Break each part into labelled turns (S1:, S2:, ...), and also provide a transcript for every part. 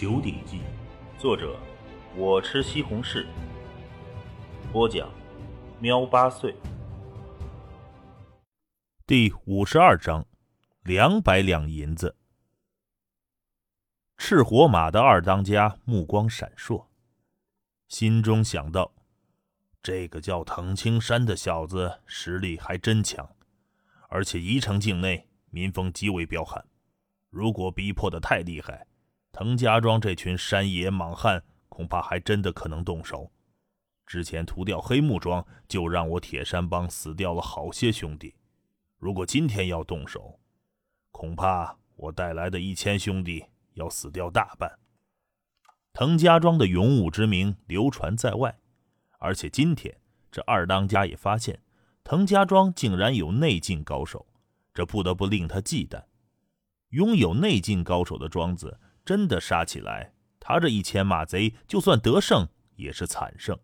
S1: 九鼎记》，作者我吃西红柿，播讲喵八岁。第五十二章，两百两银子。赤火马的二当家目光闪烁，心中想到：这个叫滕青山的小子实力还真强，而且宜城境内民风极为彪悍。如果逼迫的太厉害，滕家庄这群山野莽汉恐怕还真的可能动手。之前屠掉黑木庄，就让我铁山帮死掉了好些兄弟。如果今天要动手，恐怕我带来的一千兄弟要死掉大半。滕家庄的勇武之名流传在外，而且今天这二当家也发现，滕家庄竟然有内劲高手，这不得不令他忌惮。拥有内劲高手的庄子，真的杀起来，他这一千马贼就算得胜也是惨胜。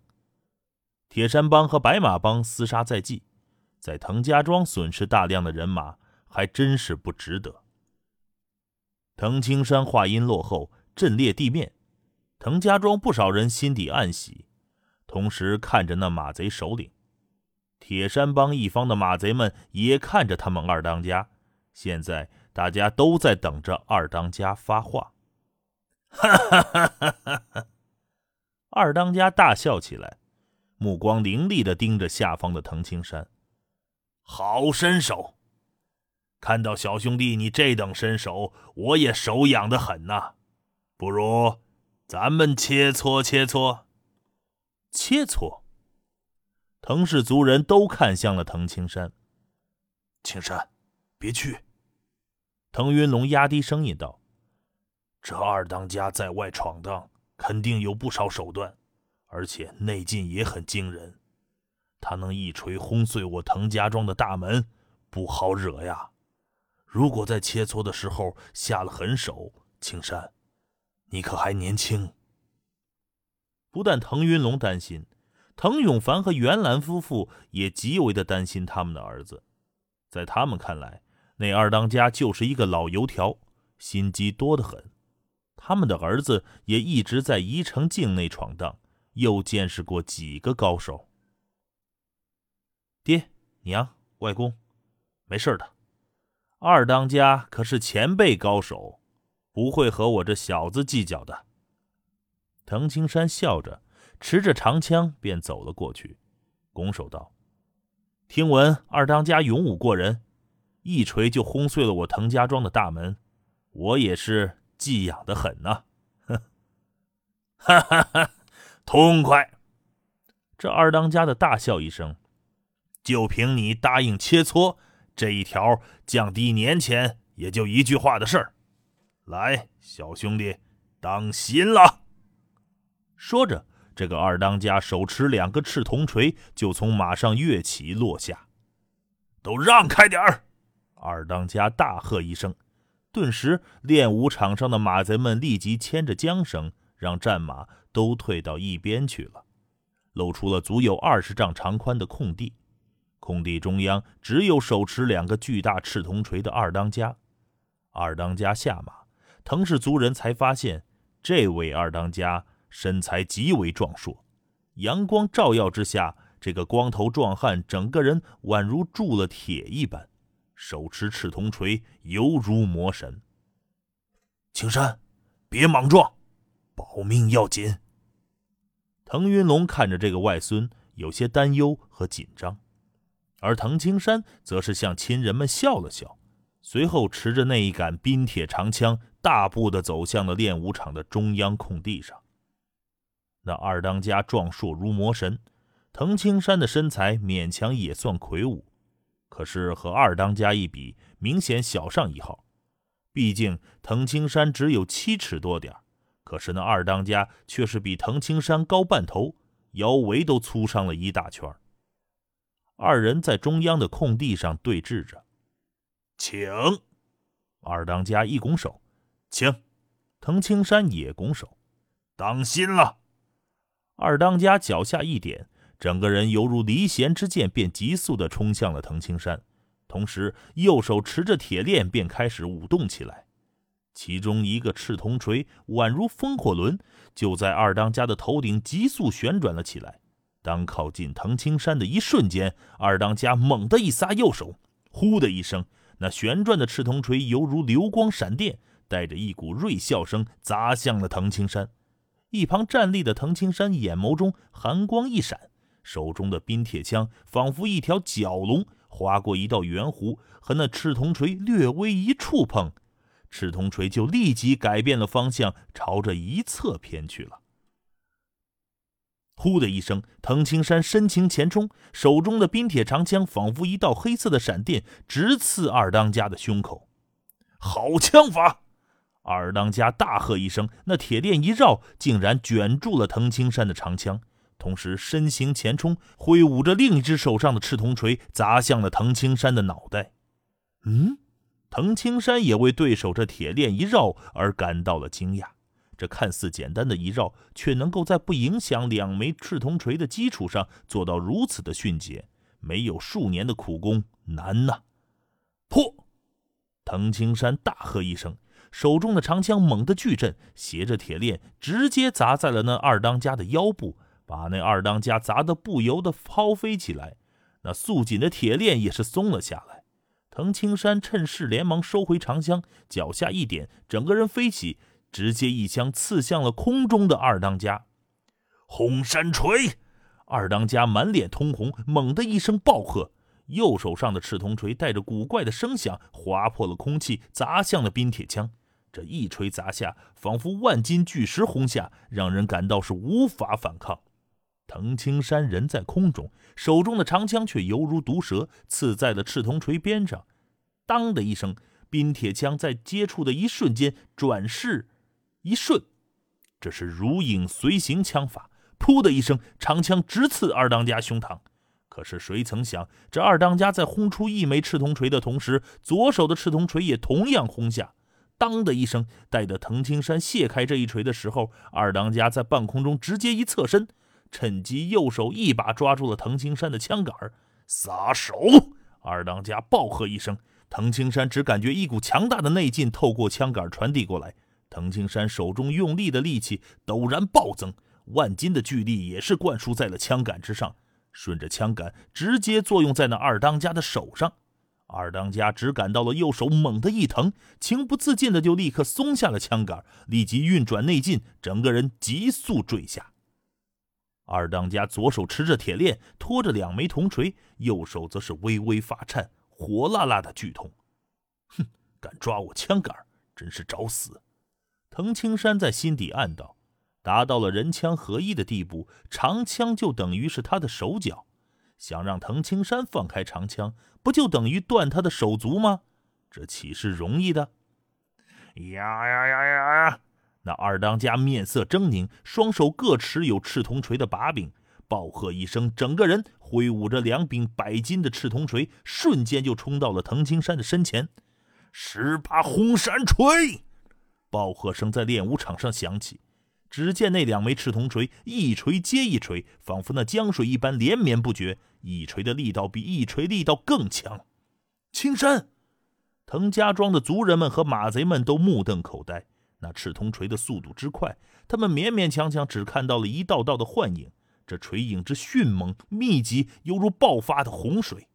S1: 铁山帮和白马帮厮杀在即，在滕家庄损失大量的人马，还真是不值得。滕青山话音落后，震裂地面。滕家庄不少人心底暗喜，同时看着那马贼首领。铁山帮一方的马贼们也看着他们二当家，现在。大家都在等着二当家发话，哈哈哈哈哈哈！二当家大笑起来，目光凌厉的盯着下方的藤青山。好身手！看到小兄弟你这等身手，我也手痒的很呐。不如咱们切磋切磋。切磋！藤氏族人都看向了藤青山。
S2: 青山，别去。
S1: 腾云龙压低声音道：“
S2: 这二当家在外闯荡，肯定有不少手段，而且内劲也很惊人。他能一锤轰碎我滕家庄的大门，不好惹呀。如果在切磋的时候下了狠手，青山，你可还年轻。”
S1: 不但腾云龙担心，滕永凡和袁兰夫妇也极为的担心他们的儿子，在他们看来。那二当家就是一个老油条，心机多得很。他们的儿子也一直在宜城境内闯荡，又见识过几个高手。爹娘、外公，没事的。二当家可是前辈高手，不会和我这小子计较的。滕青山笑着，持着长枪便走了过去，拱手道：“听闻二当家勇武过人。”一锤就轰碎了我滕家庄的大门，我也是寄养的很呐！哼，
S2: 哈哈哈，痛快！
S1: 这二当家的大笑一声，
S2: 就凭你答应切磋这一条，降低年前也就一句话的事儿。来，小兄弟，当心了！
S1: 说着，这个二当家手持两个赤铜锤，就从马上跃起落下，
S2: 都让开点儿！
S1: 二当家大喝一声，顿时练武场上的马贼们立即牵着缰绳，让战马都退到一边去了，露出了足有二十丈长宽的空地。空地中央只有手持两个巨大赤铜锤的二当家。二当家下马，藤氏族人才发现，这位二当家身材极为壮硕，阳光照耀之下，这个光头壮汉整个人宛如铸了铁一般。手持赤铜锤，犹如魔神。
S2: 青山，别莽撞，保命要紧。
S1: 滕云龙看着这个外孙，有些担忧和紧张，而滕青山则是向亲人们笑了笑，随后持着那一杆冰铁长枪，大步的走向了练武场的中央空地上。那二当家壮硕如魔神，滕青山的身材勉强也算魁梧。可是和二当家一比，明显小上一号。毕竟藤青山只有七尺多点可是那二当家却是比藤青山高半头，腰围都粗上了一大圈。二人在中央的空地上对峙着，
S2: 请
S1: 二当家一拱手，请藤青山也拱手，
S2: 当心了。
S1: 二当家脚下一点。整个人犹如离弦之箭，便急速地冲向了藤青山，同时右手持着铁链，便开始舞动起来。其中一个赤铜锤宛如风火轮，就在二当家的头顶急速旋转了起来。当靠近藤青山的一瞬间，二当家猛地一撒右手，呼的一声，那旋转的赤铜锤犹如流光闪电，带着一股锐笑声砸向了藤青山。一旁站立的藤青山眼眸中寒光一闪，手中的冰铁枪仿佛一条蛟龙，划过一道圆弧，和那赤铜锤略微一触碰。赤铜锤就立即改变了方向，朝着一侧偏去了。呼的一声，藤青山深情前冲，手中的冰铁长枪仿佛一道黑色的闪电，直刺二当家的胸口。好枪法！二当家大喝一声，那铁链一绕，竟然卷住了藤青山的长枪，同时身形前冲，挥舞着另一只手上的赤铜锤，砸向了藤青山的脑袋。嗯。藤青山也为对手这铁链一绕而感到了惊讶，这看似简单的一绕，却能够在不影响两枚赤铜锤的基础上做到如此的迅捷，没有数年的苦功难呐！破！藤青山大喝一声，手中的长枪猛地巨震，携着铁链直接砸在了那二当家的腰部，把那二当家砸得不由得抛飞起来，那束紧的铁链也是松了下来。藤青山趁势连忙收回长枪，脚下一点，整个人飞起，直接一枪刺向了空中的二当家。轰山锤！二当家满脸通红，猛地一声暴喝，右手上的赤铜锤带着古怪的声响，划破了空气，砸向了冰铁枪。这一锤砸下，仿佛万斤巨石轰下，让人感到是无法反抗。藤青山人在空中，手中的长枪却犹如毒蛇，刺在了赤铜锤边上。当的一声，冰铁枪在接触的一瞬间转势，一瞬，这是如影随形枪法。噗的一声，长枪直刺二当家胸膛。可是谁曾想，这二当家在轰出一枚赤铜锤的同时，左手的赤铜锤也同样轰下。当的一声，待得藤青山卸开这一锤的时候，二当家在半空中直接一侧身。趁机，右手一把抓住了藤青山的枪杆撒手！二当家暴喝一声，藤青山只感觉一股强大的内劲透过枪杆传递过来。藤青山手中用力的力气陡然暴增，万斤的巨力也是灌输在了枪杆之上，顺着枪杆直接作用在那二当家的手上。二当家只感到了右手猛地一疼，情不自禁的就立刻松下了枪杆，立即运转内劲，整个人急速坠下。二当家左手持着铁链，拖着两枚铜锤，右手则是微微发颤，火辣辣的剧痛。哼，敢抓我枪杆，真是找死！藤青山在心底暗道：达到了人枪合一的地步，长枪就等于是他的手脚。想让藤青山放开长枪，不就等于断他的手足吗？这岂是容易的？呀呀呀呀呀！那二当家面色狰狞，双手各持有赤铜锤的把柄，暴喝一声，整个人挥舞着两柄百斤的赤铜锤，瞬间就冲到了藤青山的身前。十八轰山锤！暴喝声在练武场上响起。只见那两枚赤铜锤一锤接一锤，仿佛那江水一般连绵不绝，一锤的力道比一锤力道更强。青山，藤家庄的族人们和马贼们都目瞪口呆。那赤铜锤的速度之快，他们勉勉强强只看到了一道道的幻影。这锤影之迅猛密集，犹如爆发的洪水。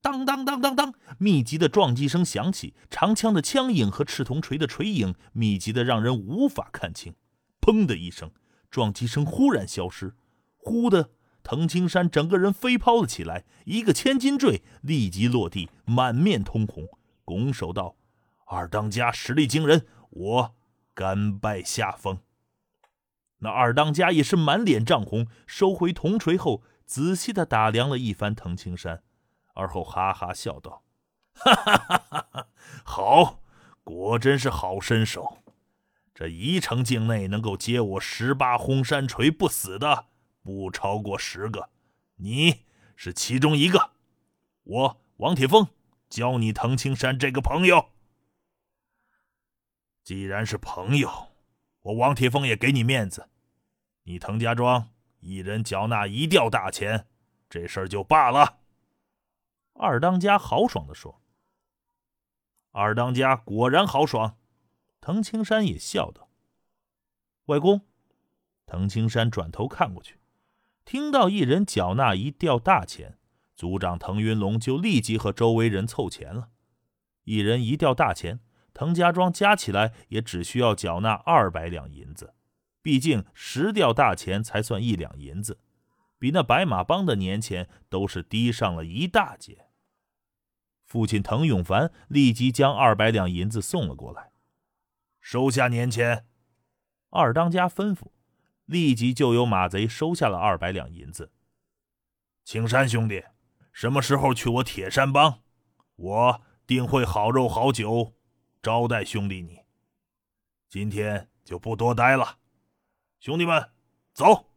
S1: 当当当当当，密集的撞击声响起，长枪的枪影和赤铜锤的锤影密集的让人无法看清。砰的一声，撞击声忽然消失。忽的，藤青山整个人飞抛了起来，一个千斤坠立即落地，满面通红，拱手道：“二当家实力惊人，我。”甘拜下风。那二当家也是满脸涨红，收回铜锤后，仔细的打量了一番藤青山，而后哈哈笑道：“哈哈哈哈！好，果真是好身手。这宜城境内能够接我十八轰山锤不死的，不超过十个，你是其中一个。我王铁峰教你藤青山这个朋友。”既然是朋友，我王铁峰也给你面子。你滕家庄一人缴纳一吊大钱，这事儿就罢了。二当家豪爽地说。二当家果然豪爽。滕青山也笑道：“外公。”滕青山转头看过去，听到一人缴纳一吊大钱，族长滕云龙就立即和周围人凑钱了。一人一吊大钱，滕家庄加起来也只需要缴纳二百两银子。毕竟十吊大钱才算一两银子，比那白马帮的年钱都是低上了一大截。父亲滕永凡立即将二百两银子送了过来，
S2: 收下年钱。
S1: 二当家吩咐。立即就有马贼收下了二百两银子。
S2: 青山兄弟，什么时候去我铁山帮，我定会好肉好酒招待兄弟你。今天就不多待了，兄弟们，走。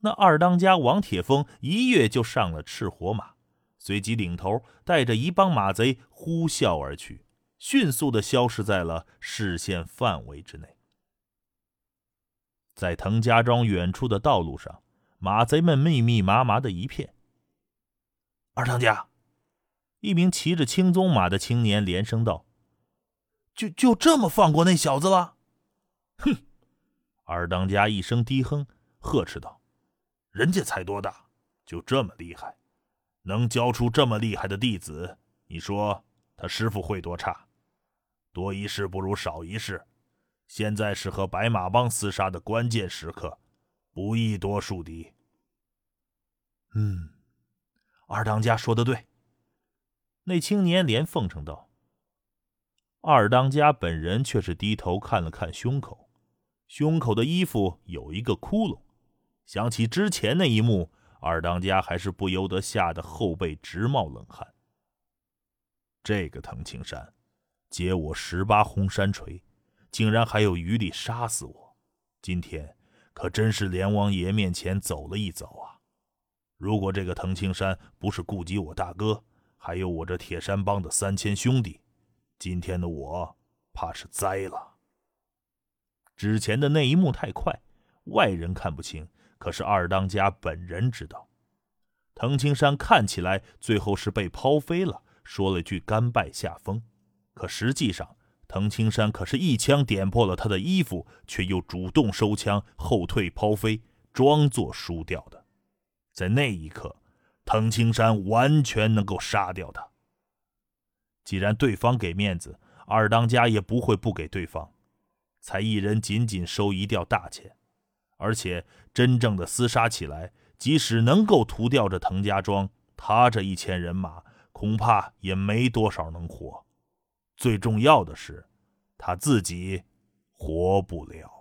S1: 那二当家王铁峰一跃就上了赤火马，随即领头带着一帮马贼呼啸而去，迅速的消失在了视线范围之内。在滕家庄远处的道路上，马贼们密密麻麻的一片。
S2: 二当家，
S1: 一名骑着青鬃马的青年连声道：“
S2: 就就这么放过那小子了？”
S1: 哼！二当家一声低哼，呵斥道：“
S2: 人家才多大，就这么厉害？能教出这么厉害的弟子，你说他师傅会多差？多一事不如少一事。”现在是和白马帮厮杀的关键时刻，不宜多树敌。
S1: 嗯，二当家说的对。那青年连奉承道。二当家本人却是低头看了看胸口，胸口的衣服有一个窟窿。想起之前那一幕，二当家还是不由得吓得后背直冒冷汗。这个藤青山，接我十八红山锤。竟然还有余力杀死我，今天可真是连王爷面前走了一遭啊！如果这个藤青山不是顾及我大哥，还有我这铁山帮的三千兄弟，今天的我怕是栽了。之前的那一幕太快，外人看不清，可是二当家本人知道，藤青山看起来最后是被抛飞了，说了句甘拜下风，可实际上。滕青山可是一枪点破了他的衣服，却又主动收枪后退抛飞，装作输掉的。在那一刻，滕青山完全能够杀掉他。既然对方给面子，二当家也不会不给对方。才一人仅仅收一吊大钱，而且真正的厮杀起来，即使能够屠掉这滕家庄，他这一千人马恐怕也没多少能活。最重要的是，他自己活不了。